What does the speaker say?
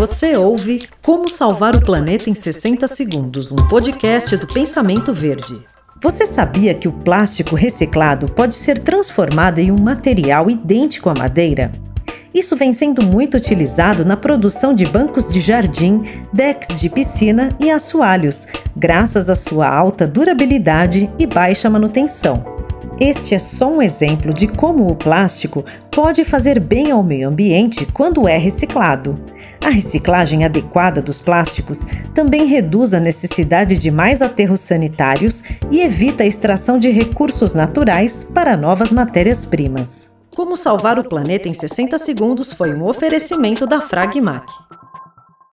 Você ouve Como Salvar o Planeta em 60 Segundos, um podcast do Pensamento Verde. Você sabia que o plástico reciclado pode ser transformado em um material idêntico à madeira? Isso vem sendo muito utilizado na produção de bancos de jardim, decks de piscina e assoalhos, graças à sua alta durabilidade e baixa manutenção. Este é só um exemplo de como o plástico pode fazer bem ao meio ambiente quando é reciclado. A reciclagem adequada dos plásticos também reduz a necessidade de mais aterros sanitários e evita a extração de recursos naturais para novas matérias-primas. Como salvar o planeta em 60 segundos foi um oferecimento da Fragmac.